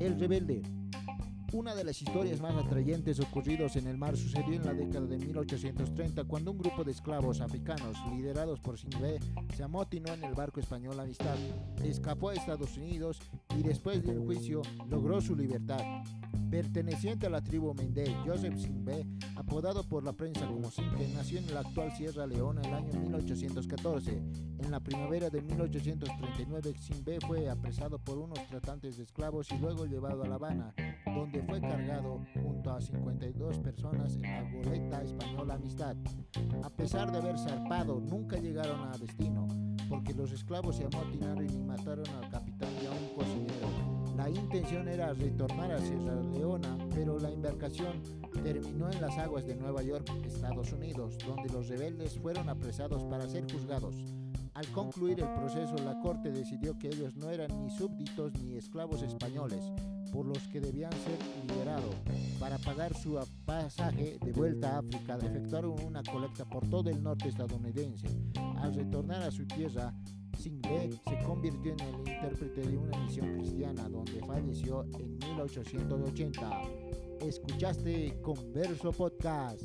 El Rebelde. Una de las historias más atrayentes ocurridas en el mar sucedió en la década de 1830 cuando un grupo de esclavos africanos liderados por Sinclair se amotinó en el barco español Amistad, escapó a Estados Unidos y después del juicio logró su libertad. Perteneciente a la tribu Mende, Joseph Sinbé, apodado por la prensa como Sinke, nació en la actual Sierra Leona en el año 1814. En la primavera de 1839, Sinbé fue apresado por unos tratantes de esclavos y luego llevado a La Habana, donde fue cargado junto a 52 personas en la goleta española Amistad. A pesar de haber zarpado, nunca llegaron a destino, porque los esclavos se amotinaron y mataron intención era retornar a Sierra Leona, pero la embarcación terminó en las aguas de Nueva York, Estados Unidos, donde los rebeldes fueron apresados para ser juzgados. Al concluir el proceso, la corte decidió que ellos no eran ni súbditos ni esclavos españoles, por los que debían ser liberados. Para pagar su pasaje de vuelta a África, efectuaron una colecta por todo el norte estadounidense. Al retornar a su tierra, Singbé se convirtió en el intérprete de una misión cristiana, donde falleció en 1880. Escuchaste Converso Podcast.